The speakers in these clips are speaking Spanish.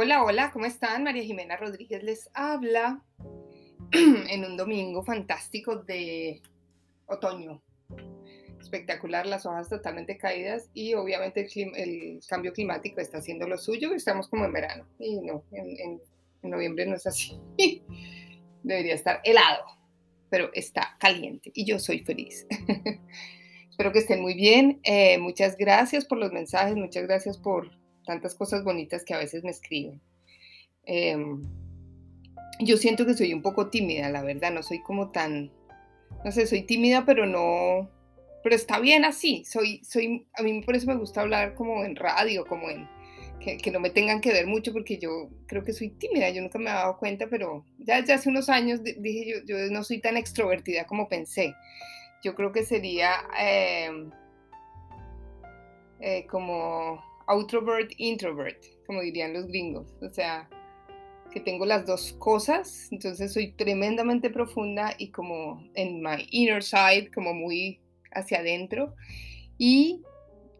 Hola, hola, ¿cómo están? María Jimena Rodríguez les habla en un domingo fantástico de otoño. Espectacular, las hojas totalmente caídas y obviamente el, cambio climático está haciendo lo suyo. Estamos como en verano y no, en, noviembre no es así. Debería estar helado, pero está caliente y yo soy feliz. Espero que estén muy bien. Eh, muchas gracias por los mensajes, muchas gracias por tantas cosas bonitas que a veces me escriben. Em, yo siento que soy un poco tímida, la verdad, no soy como tan, no sé, soy tímida, pero no, pero está bien así, soy, soy, a mí por eso me gusta hablar como en radio, como en, que, no me tengan que ver mucho, porque yo creo que soy tímida, yo nunca me he dado cuenta, pero ya, hace unos años dije yo, yo no soy tan extrovertida como pensé. Yo creo que sería em, eh, como outrovert, introvert, como dirían los gringos. O sea, que tengo las dos cosas, entonces soy tremendamente profunda y como en my inner side, como muy hacia adentro. Y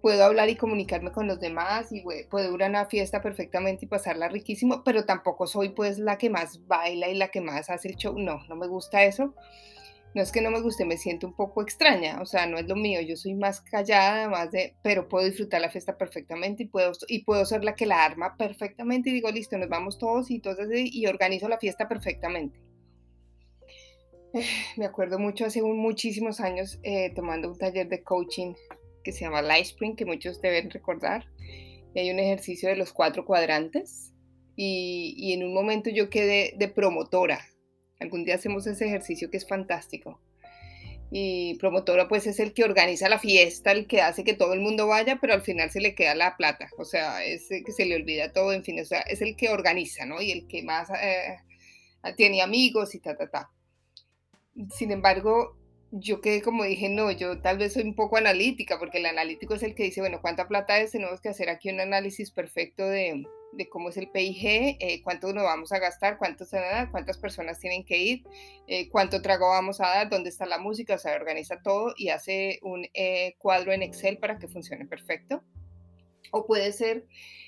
puedo hablar y comunicarme con los demás y puedo ir a una fiesta perfectamente y pasarla riquísimo, pero tampoco soy pues la que más baila y la que más hace el show. No, no me gusta eso no es que no me guste, me siento un poco extraña, o sea, no es lo mío, yo soy más callada, más de, pero puedo disfrutar la fiesta perfectamente y puedo, y puedo ser la que la arma perfectamente y digo, listo, nos vamos todos y entonces y organizo la fiesta perfectamente. me acuerdo mucho hace muchísimos años eh, tomando un taller de coaching que se llama Spring, que muchos deben recordar. Y hay un ejercicio de los cuatro cuadrantes y, y en un momento yo quedé de promotora, Algún día hacemos ese ejercicio que es fantástico. Y promotora pues es el que organiza la fiesta, el que hace que todo el mundo vaya, pero al final se le queda la plata. O sea, es el que se le olvida todo, en fin, o sea, es el que organiza, ¿no? Y el que más eh, tiene amigos y ta, ta, ta. Sin embargo, yo que como dije, no, yo tal vez soy un poco analítica, porque el analítico es el que dice, bueno, ¿cuánta plata es? Tenemos que hacer aquí un análisis perfecto de, de cómo es el PIG, eh, cuánto nos vamos a gastar, cuánto cuántas personas tienen que ir, eh, cuánto trago vamos a dar, dónde está la música, o sea, organiza todo y hace un eh, cuadro en Excel para que funcione perfecto. O puede ser,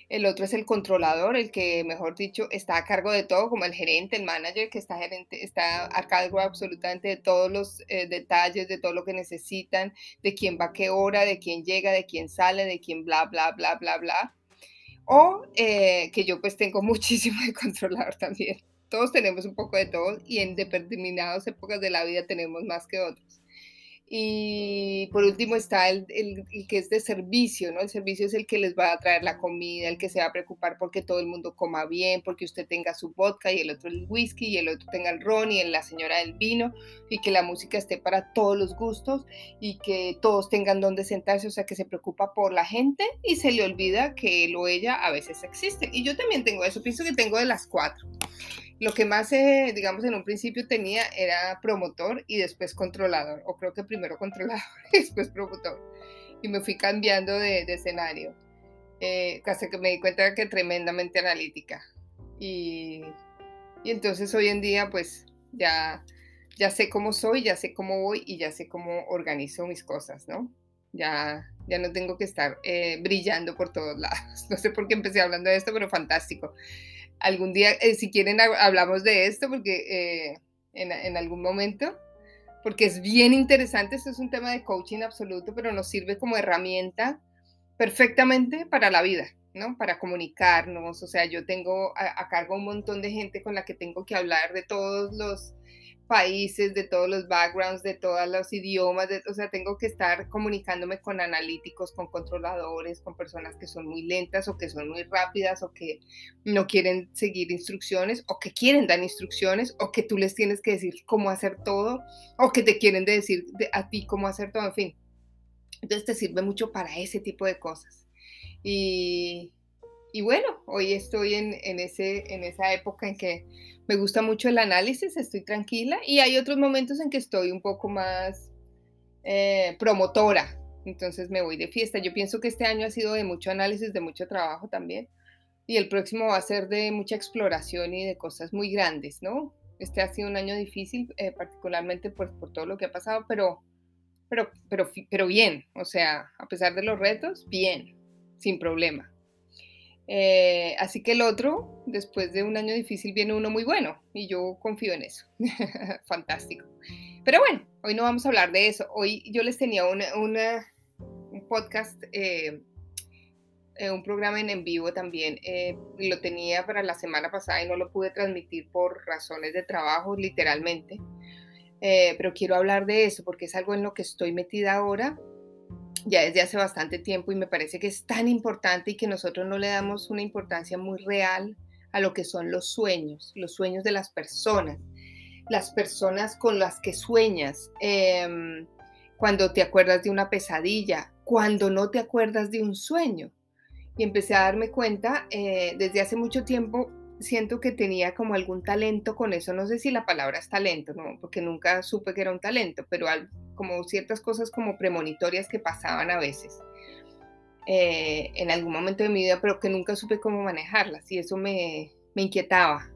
el otro es el controlador, el que, mejor dicho, está a cargo de todo, como el gerente, el manager, que está, gerente, está a cargo absolutamente de todos los detalles, de todo lo que necesitan, de quién va a qué hora, de quién llega, de quién sale, de quién bla, bla, bla, bla, bla o eh, que yo pues tengo muchísimo de controlador también. Todos tenemos un poco de todo y en determinadas épocas de la vida tenemos más que otros. Y por último está el, el, que es de servicio, ¿no? El servicio es el que les va a traer la comida, el que se va a preocupar porque todo el mundo coma bien, porque usted tenga su vodka y el otro el whisky y el otro tenga el ron y la señora del vino y que la música esté para todos los gustos y que todos tengan donde sentarse, o sea, que se preocupa por la gente y se le olvida que él o ella a veces existe. Y yo también tengo eso, pienso que tengo de las cuatro. Lo que más, eh, digamos, en un principio tenía era promotor y después controlador, o creo que primero controlador y después promotor. Y me fui cambiando de, escenario. Eh, hasta que me di cuenta que tremendamente analítica. Y, entonces hoy en día, pues ya, ya sé cómo soy, ya sé cómo voy y ya sé cómo organizo mis cosas, ¿no? Ya, ya no tengo que estar eh, brillando por todos lados. No sé por qué empecé hablando de esto, pero fantástico algún día, eh, si quieren, hablamos de esto, porque eh, en, algún momento, porque es bien interesante, esto es un tema de coaching absoluto, pero nos sirve como herramienta perfectamente para la vida, ¿no? Para comunicarnos, o sea, yo tengo a, a cargo un montón de gente con la que tengo que hablar de todos los países, de todos los backgrounds, de todos los idiomas, o sea, tengo que estar comunicándome con analíticos, con controladores, con personas que son muy lentas o que son muy rápidas o que no quieren seguir instrucciones o que quieren dar instrucciones o que tú les tienes que decir cómo hacer todo o que te quieren decir a ti cómo hacer todo, en fin. Entonces te sirve mucho para ese tipo de cosas. Y, y bueno, hoy estoy en, ese, en esa época en que me gusta mucho el análisis, estoy tranquila y hay otros momentos en que estoy un poco más eh, promotora, entonces me voy de fiesta. Yo pienso que este año ha sido de mucho análisis, de mucho trabajo también y el próximo va a ser de mucha exploración y de cosas muy grandes, ¿no? Este ha sido un año difícil, eh, particularmente por, por todo lo que ha pasado, pero, pero, pero, pero bien, o sea, a pesar de los retos, bien, sin problema. Eh, así que el otro, después de un año difícil, viene uno muy bueno y yo confío en eso. Fantástico. Pero bueno, hoy no vamos a hablar de eso. Hoy yo les tenía un podcast, eh, eh, un programa en, en vivo también. lo tenía para la semana pasada y no lo pude transmitir por razones de trabajo, literalmente. pero quiero hablar de eso porque es algo en lo que estoy metida ahora ya desde hace bastante tiempo y me parece que es tan importante y que nosotros no le damos una importancia muy real a lo que son los sueños, los sueños de las personas, las personas con las que sueñas, em, cuando te acuerdas de una pesadilla, cuando no te acuerdas de un sueño. Y empecé a darme cuenta eh, desde hace mucho tiempo siento que tenía como algún talento con eso. No sé si la palabra es talento, ¿no? porque nunca supe que era un talento, pero como ciertas cosas como premonitorias que pasaban a veces eh, en algún momento de mi vida, pero que nunca supe cómo manejarlas y eso me, me inquietaba.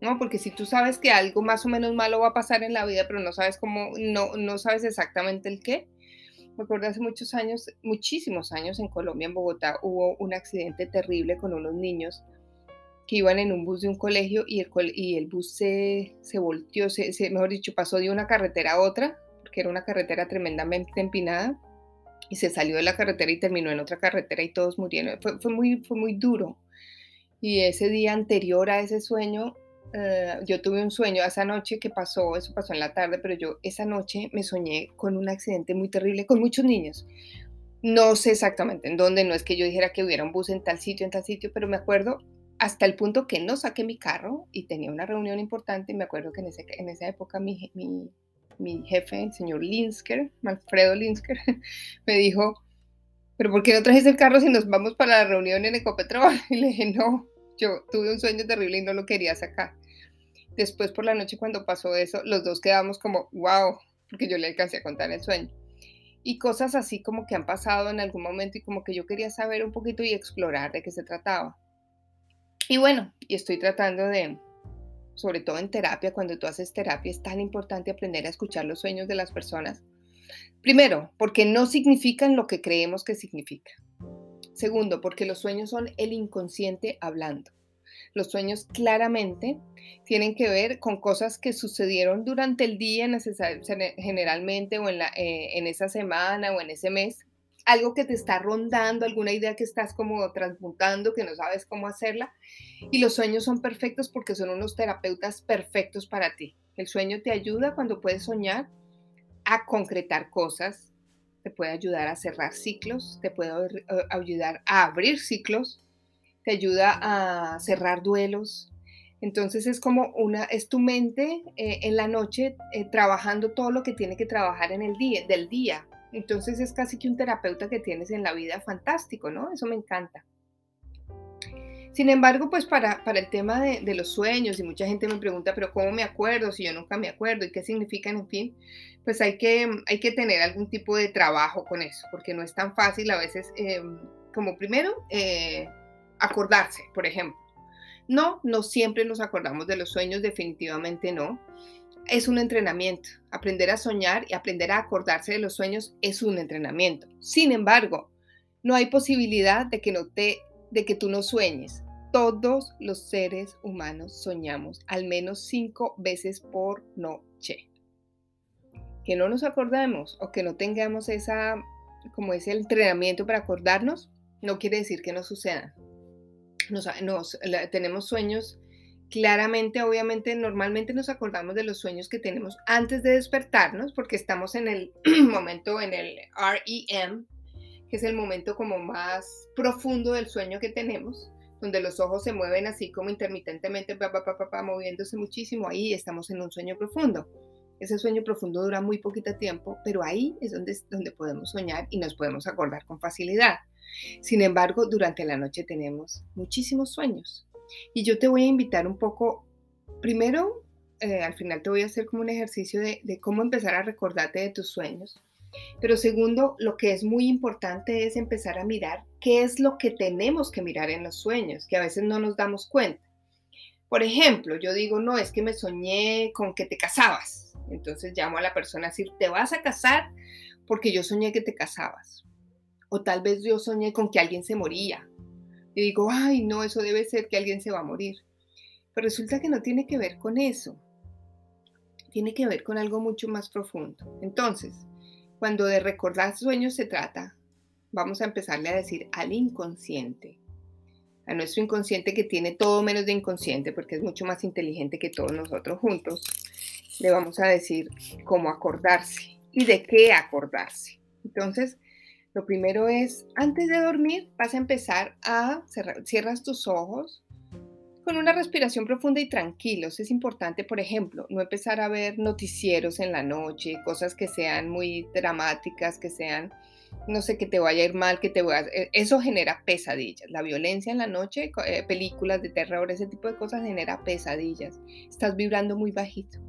¿no? Porque si tú sabes que algo más o menos malo va a pasar en la vida, pero no sabes cómo, no, no sabes exactamente el qué. Me acuerdo hace muchos años, muchísimos años en Colombia, en Bogotá, hubo un accidente terrible con unos niños que iban en un bus de un colegio y el, y el bus se, se volteó, se, mejor dicho, pasó de una carretera a otra, porque era una carretera tremendamente empinada, y se salió de la carretera y terminó en otra carretera y todos murieron. Fue, fue muy, fue muy duro. Y ese día anterior a ese sueño, eh, yo tuve un sueño esa noche que pasó, eso pasó en la tarde, pero yo esa noche me soñé con un accidente muy terrible con muchos niños. No sé exactamente en dónde, no es que yo dijera que hubiera un bus en tal sitio, en tal sitio, pero me acuerdo hasta el punto que no saqué mi carro y tenía una reunión importante. Y me acuerdo que en, ese, en esa época mi, mi, mi, jefe, el señor Linsker, Manfredo Linsker, me dijo, pero ¿por qué no trajes el carro si nos vamos para la reunión en Ecopetrol? Y le dije, no, yo tuve un sueño terrible y no lo quería sacar. Después por la noche cuando pasó eso, los dos quedamos como, wow, porque yo le alcancé a contar el sueño. Y cosas así como que han pasado en algún momento y como que yo quería saber un poquito y explorar de qué se trataba. Y bueno, y estoy tratando de, sobre todo en terapia, cuando tú haces terapia, es tan importante aprender a escuchar los sueños de las personas. Primero, porque no significan lo que creemos que significa. Segundo, porque los sueños son el inconsciente hablando. Los sueños claramente tienen que ver con cosas que sucedieron durante el día generalmente o en, eh, en esa semana o en ese mes algo que te está rondando, alguna idea que estás como transmutando, que no sabes cómo hacerla. Y los sueños son perfectos porque son unos terapeutas perfectos para ti. El sueño te ayuda cuando puedes soñar a concretar cosas, te puede ayudar a cerrar ciclos, te puede eh, ayudar a abrir ciclos, te ayuda a cerrar duelos. Entonces es como una, es tu mente eh, en la noche eh, trabajando todo lo que tiene que trabajar en el día, del día, entonces es casi que un terapeuta que tienes en la vida fantástico, ¿no? Eso me encanta. Sin embargo, pues para, el tema de, los sueños, y mucha gente me pregunta, pero ¿cómo me acuerdo si yo nunca me acuerdo y qué significan, en fin? Pues hay que, hay que tener algún tipo de trabajo con eso, porque no es tan fácil a veces, eh, como primero, eh, acordarse, por ejemplo. No, no siempre nos acordamos de los sueños, definitivamente no es un entrenamiento. Aprender a soñar y aprender a acordarse de los sueños es un entrenamiento. Sin embargo, no hay posibilidad de que, no te, de que tú no sueñes. Todos los seres humanos soñamos al menos cinco veces por noche. Que no nos acordemos o que no tengamos esa, como ese entrenamiento para acordarnos, no quiere decir que no suceda. Nos, tenemos sueños Claramente, obviamente, normalmente nos acordamos de los sueños que tenemos antes de despertarnos, porque estamos en el momento, en el REM, que es el momento como más profundo del sueño que tenemos, donde los ojos se mueven así como intermitentemente, moviéndose muchísimo. Ahí estamos en un sueño profundo. Ese sueño profundo dura muy poquito tiempo, pero ahí es donde podemos soñar y nos podemos acordar con facilidad. Sin embargo, durante la noche tenemos muchísimos sueños. Y yo te voy a invitar un poco, primero, eh, al final te voy a hacer como un ejercicio de, cómo empezar a recordarte de tus sueños. Pero segundo, lo que es muy importante es empezar a mirar qué es lo que tenemos que mirar en los sueños, que a veces no nos damos cuenta. Por ejemplo, yo digo, no, es que me soñé con que te casabas. Entonces llamo a la persona a decir, te vas a casar porque yo soñé que te casabas. O tal vez yo soñé con que alguien se moría y digo, ay, no, eso debe ser que alguien se va a morir. Pero resulta que no tiene que ver con eso. Tiene que ver con algo mucho más profundo. Entonces, cuando de recordar sueños se trata, vamos a empezarle a decir al inconsciente, a nuestro inconsciente que tiene todo menos de inconsciente, porque es mucho más inteligente que todos nosotros juntos, le vamos a decir cómo acordarse y de qué acordarse. Entonces, lo primero es, antes de dormir, vas a empezar a cerrar, cierras tus ojos con una respiración profunda y tranquilos. Es importante, por ejemplo, no empezar a ver noticieros en la noche, cosas que sean muy dramáticas, que sean, no sé, que te vaya a ir mal, que te vaya... Eh, eso genera pesadillas. La violencia en la noche, eh, películas de terror, ese tipo de cosas genera pesadillas. Estás vibrando muy bajito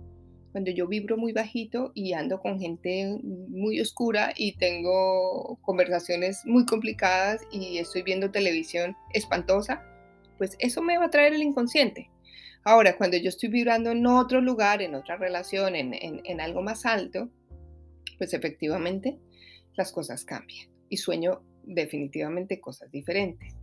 cuando yo vibro muy bajito y ando con gente muy oscura y tengo conversaciones muy complicadas y estoy viendo televisión espantosa, pues eso me va a traer el inconsciente. Ahora, cuando yo estoy vibrando en otro lugar, en otra relación, en, en algo más alto, pues efectivamente las cosas cambian y sueño definitivamente cosas diferentes.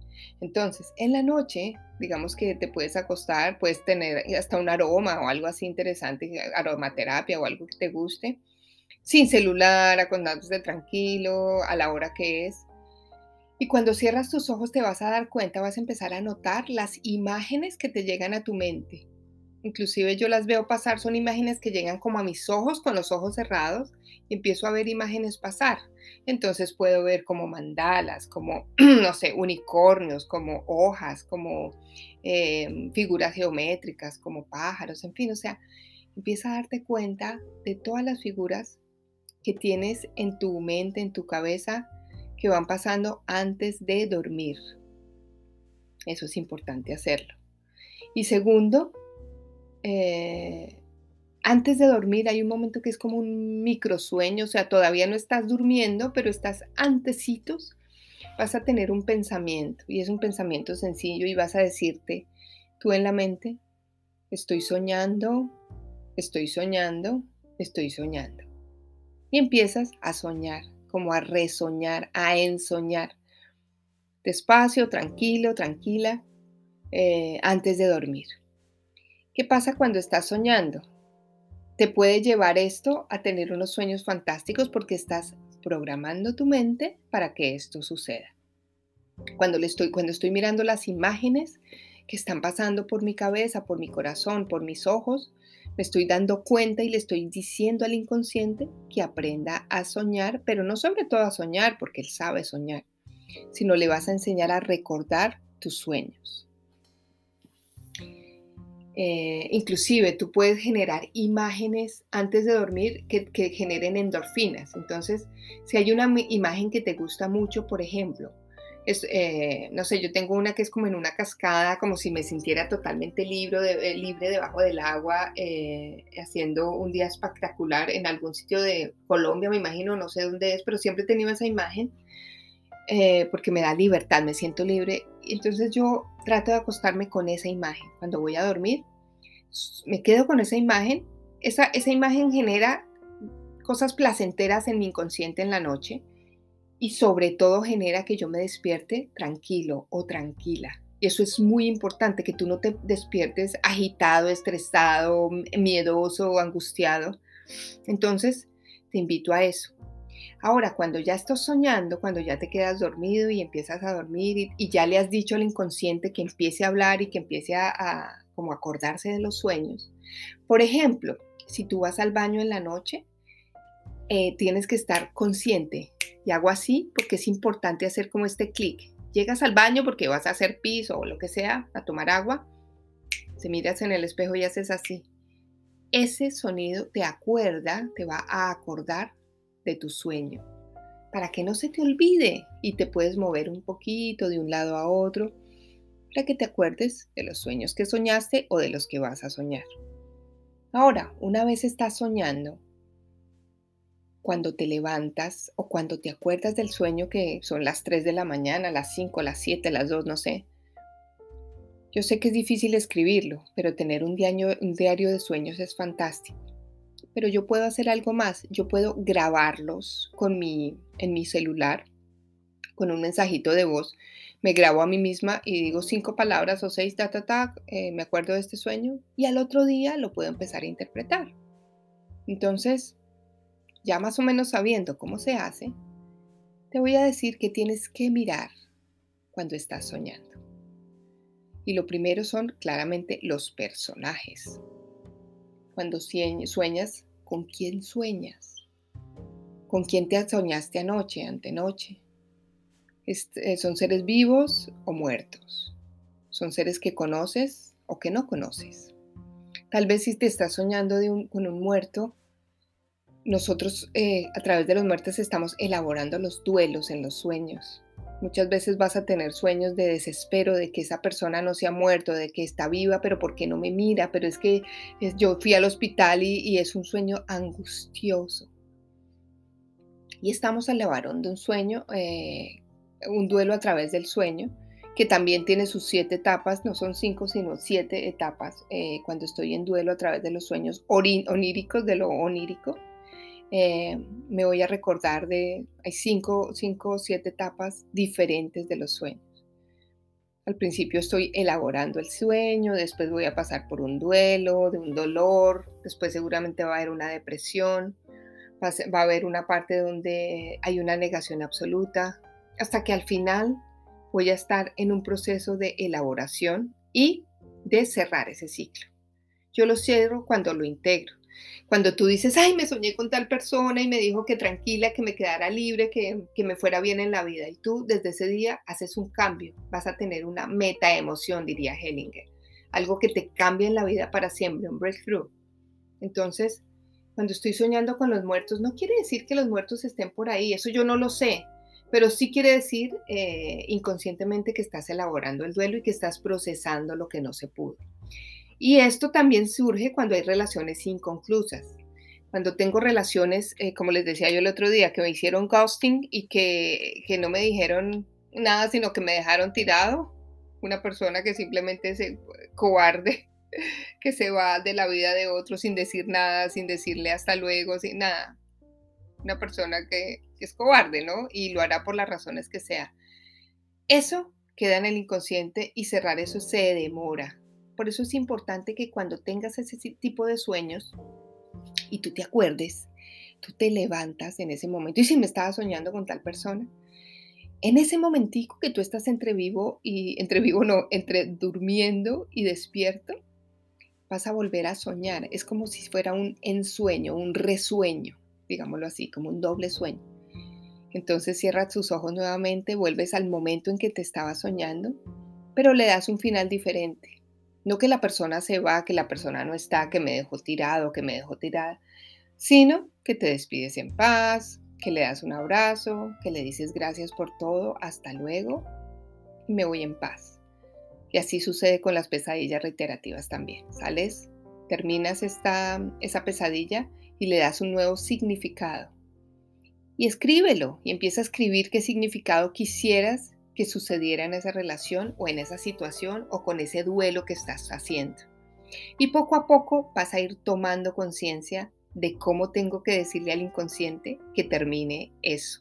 Entonces, en la noche, digamos que te puedes acostar, puedes tener hasta un aroma o algo así interesante, aromaterapia o algo que te guste, sin celular, acostándote tranquilo, a la hora que es. Y cuando cierras tus ojos te vas a dar cuenta, vas a empezar a notar las imágenes que te llegan a tu mente. Inclusive yo las veo pasar, son imágenes que llegan como a mis ojos con los ojos cerrados y empiezo a ver imágenes pasar. Entonces puedo ver como mandalas, como, no sé, unicornios, como hojas, como eh, figuras geométricas, como pájaros, en fin, o sea, empieza a darte cuenta de todas las figuras que tienes en tu mente, en tu cabeza, que van pasando antes de dormir. Eso es importante hacerlo. Y segundo, eh, antes de dormir hay un momento que es como un microsueño, o sea, todavía no estás durmiendo, pero estás antecitos, vas a tener un pensamiento y es un pensamiento sencillo y vas a decirte, tú en la mente, estoy soñando, estoy soñando, estoy soñando. Y empiezas a soñar, como a resoñar, a ensoñar. Despacio, tranquilo, tranquila, eh, antes de dormir. ¿Qué pasa cuando estás soñando? Te puede llevar esto a tener unos sueños fantásticos porque estás programando tu mente para que esto suceda. Cuando, le estoy, cuando estoy mirando las imágenes que están pasando por mi cabeza, por mi corazón, por mis ojos, me estoy dando cuenta y le estoy diciendo al inconsciente que aprenda a soñar, pero no sobre todo a soñar, porque él sabe soñar, sino le vas a enseñar a recordar tus sueños. Eh, inclusive tú puedes generar imágenes antes de dormir que, generen endorfinas. Entonces, si hay una imagen que te gusta mucho, por ejemplo, es, eh, no sé, yo tengo una que es como en una cascada, como si me sintiera totalmente libre, eh, libre debajo del agua, haciendo un día espectacular en algún sitio de Colombia, me imagino, no sé dónde es, pero siempre he tenido esa imagen. porque me da libertad, me siento libre entonces yo trato de acostarme con esa imagen. Cuando voy a dormir, me quedo con esa imagen. Esa, esa imagen genera cosas placenteras en mi inconsciente en la noche y sobre todo genera que yo me despierte tranquilo o tranquila. Y eso es muy importante, que tú no te despiertes agitado, estresado, miedoso angustiado. Entonces, te invito a eso. Ahora, cuando ya estás soñando, cuando ya te quedas dormido y empiezas a dormir y, ya le has dicho al inconsciente que empiece a hablar y que empiece a, como acordarse de los sueños. Por ejemplo, si tú vas al baño en la noche, eh, tienes que estar consciente. Y hago así porque es importante hacer como este clic. Llegas al baño porque vas a hacer piso o lo que sea, a tomar agua. Te miras en el espejo y haces así. Ese sonido te acuerda, te va a acordar de tu sueño, para que no se te olvide y te puedes mover un poquito de un lado a otro, para que te acuerdes de los sueños que soñaste o de los que vas a soñar. Ahora, una vez estás soñando, cuando te levantas o cuando te acuerdas del sueño que son las 3 de la mañana, las 5, las 7, las 2, no sé. Yo sé que es difícil escribirlo, pero tener un diario, un diario de sueños es fantástico pero yo puedo hacer algo más. Yo puedo grabarlos con mi, en mi celular con un mensajito de voz, me grabo a mí misma y digo cinco palabras o seis, ta, ta, ta, eh, me acuerdo de este sueño y al otro día lo puedo empezar a interpretar. Entonces, ya más o menos sabiendo cómo se hace, te voy a decir que tienes que mirar cuando estás soñando. Y lo primero son claramente los personajes. Cuando sueñas, ¿con quién sueñas? ¿Con quién te soñaste anoche, antenoche? Eh, ¿Son seres vivos o muertos? ¿Son seres que conoces o que no conoces? Tal vez si te estás soñando con un muerto, nosotros eh, a través de los muertos estamos elaborando los duelos en los sueños. Muchas veces vas a tener sueños de desespero, de que esa persona no se ha muerto, de que está viva, pero ¿por qué no me mira? Pero es que yo fui al hospital y, es un sueño angustioso. Y estamos elaborando un sueño eh, un duelo a través del sueño, que también tiene sus siete etapas, no son cinco, sino siete etapas. Eh, cuando estoy en duelo a través de los sueños oníricos, de lo onírico, eh, me voy a recordar de, hay cinco, cinco o siete etapas diferentes de los sueños. Al principio estoy elaborando el sueño, después voy a pasar por un duelo, de un dolor, después seguramente va a haber una depresión, va a haber una parte donde hay una negación absoluta, hasta que al final voy a estar en un proceso de elaboración y de cerrar ese ciclo. Yo lo cierro cuando lo integro. Cuando tú dices, ay, me soñé con tal persona y me dijo que tranquila, que me quedara libre, que, que me fuera bien en la vida. Y tú desde ese día haces un cambio, vas a tener una meta emoción, diría Hellinger. Algo que te cambia en la vida para siempre, un breakthrough. Entonces, cuando estoy soñando con los muertos, no quiere decir que los muertos estén por ahí, eso yo no lo sé pero sí quiere decir eh, inconscientemente que estás elaborando el duelo y que estás procesando lo que no se pudo. Y esto también surge cuando hay relaciones inconclusas. Cuando tengo relaciones, eh, como les decía yo el otro día, que me hicieron ghosting y que, que no me dijeron nada, sino que me dejaron tirado, una persona que simplemente es cobarde, que se va de la vida de otro sin decir nada, sin decirle hasta luego, sin nada. Una persona que, es cobarde, ¿no? Y lo hará por las razones que sea. Eso queda en el inconsciente y cerrar eso se demora. Por eso es importante que cuando tengas ese tipo de sueños y tú te acuerdes, tú te levantas en ese momento. Y si me estaba soñando con tal persona, en ese momentico que tú estás entre vivo y entre vivo no, entre durmiendo y despierto, vas a volver a soñar. Es como si fuera un ensueño, un resueño, digámoslo así, como un doble sueño. Entonces cierras tus ojos nuevamente, vuelves al momento en que te estaba soñando, pero le das un final diferente. No que la persona se va, que la persona no está, que me dejó tirado, que me dejó tirada, sino que te despides en paz, que le das un abrazo, que le dices gracias por todo, hasta luego, y me voy en paz. Y así sucede con las pesadillas reiterativas también. Sales, terminas esta, esa pesadilla y le das un nuevo significado y escríbelo y empieza a escribir qué significado quisieras que sucediera en esa relación o en esa situación o con ese duelo que estás haciendo. Y poco a poco vas a ir tomando conciencia de cómo tengo que decirle al inconsciente que termine eso.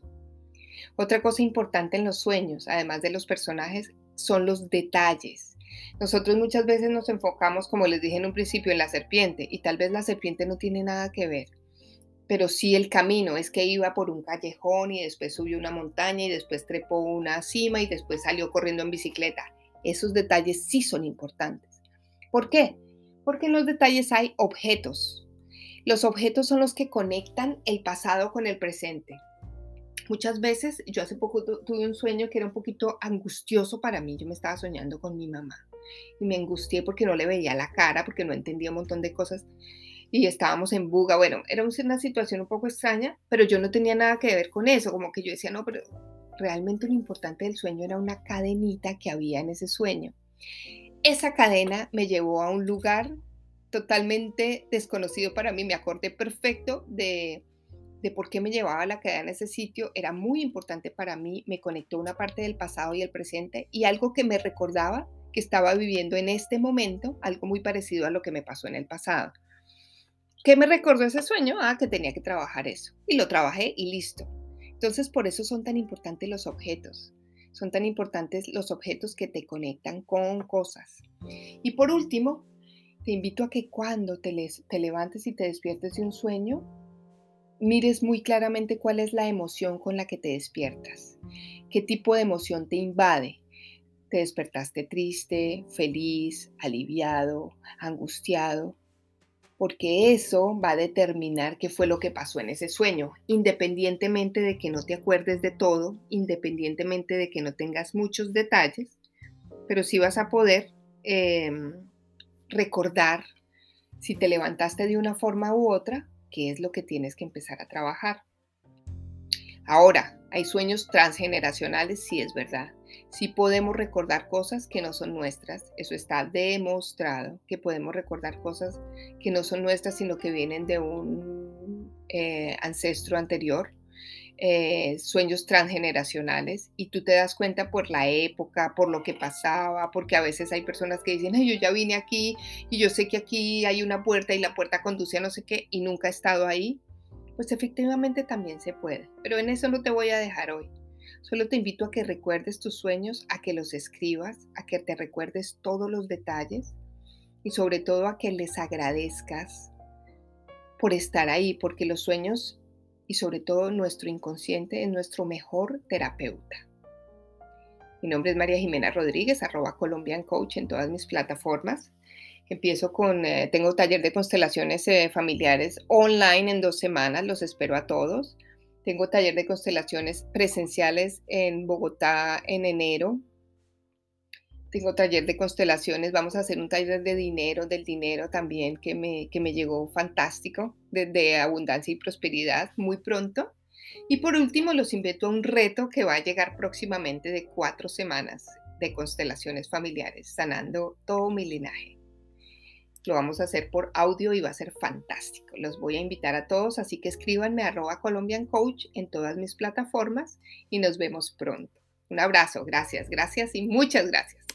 Otra cosa importante en los sueños, además de los personajes, son los detalles. Nosotros muchas veces nos enfocamos, como les dije en un principio, en la serpiente y tal vez la serpiente no tiene nada que ver pero sí el camino, es que iba por un callejón y después subió una montaña y después trepó una cima y después salió corriendo en bicicleta. Esos detalles sí son importantes. ¿Por qué? Porque en los detalles hay objetos. Los objetos son los que conectan el pasado con el presente. Muchas veces, yo hace poco tuve un sueño que era un poquito angustioso para mí. Yo me estaba soñando con mi mamá y me angustié porque no le veía la cara, porque no entendía un montón de cosas y estábamos en Buga. Bueno, era una situación un poco extraña, pero yo no tenía nada que ver con eso, como que yo decía, no, pero realmente lo importante del sueño era una cadenita que había en ese sueño. Esa cadena me llevó a un lugar totalmente desconocido para mí, me acordé perfecto de, de por qué me llevaba la cadena a ese sitio, era muy importante para mí, me conectó una parte del pasado y el presente y algo que me recordaba que estaba viviendo en este momento, algo muy parecido a lo que me pasó en el pasado. ¿Qué me recordó ese sueño? Ah, que tenía que trabajar eso. Y lo trabajé y listo. Entonces, por eso son tan importantes los objetos. Son tan importantes los objetos que te conectan con cosas. Y por último, te invito a que cuando te, te levantes y te despiertes de un sueño, mires muy claramente cuál es la emoción con la que te despiertas. ¿Qué tipo de emoción te invade? ¿Te despertaste triste, feliz, aliviado, angustiado? Porque eso va a determinar qué fue lo que pasó en ese sueño, independientemente de que no te acuerdes de todo, independientemente de que no tengas muchos detalles, pero sí vas a poder em, recordar si te levantaste de una forma u otra, qué es lo que tienes que empezar a trabajar. Ahora, hay sueños transgeneracionales, sí es verdad. Sí podemos recordar cosas que no son nuestras, eso está demostrado, que podemos recordar cosas que no son nuestras, sino que vienen de un eh, ancestro anterior. Eh, sueños transgeneracionales y tú te das cuenta por la época, por lo que pasaba, porque a veces hay personas que dicen, yo ya vine aquí y yo sé que aquí hay una puerta y la puerta conduce a no sé qué y nunca he estado ahí, pues efectivamente también se puede, pero en eso no te voy a dejar hoy. Solo te invito a que recuerdes tus sueños, a que los escribas, a que te recuerdes todos los detalles y sobre todo a que les agradezcas por estar ahí, porque los sueños y sobre todo nuestro inconsciente es nuestro mejor terapeuta. Mi nombre es María Jimena Rodríguez, arroba Colombian Coach en todas mis plataformas. Empiezo con, eh, tengo taller de constelaciones eh, familiares online en dos semanas, los espero a todos. Tengo taller de constelaciones presenciales en Bogotá en enero, tengo taller de constelaciones, vamos a hacer un taller de dinero, del dinero también, que me, que me llegó fantástico, de, abundancia y prosperidad, muy pronto. Y por último, los invito a un reto que va a llegar próximamente de cuatro semanas de constelaciones familiares, sanando todo mi linaje. Lo vamos a hacer por audio y va a ser fantástico. Los voy a invitar a todos, así que escríbanme arroba Colombian Coach en todas mis plataformas y nos vemos pronto. Un abrazo, gracias, gracias y muchas gracias.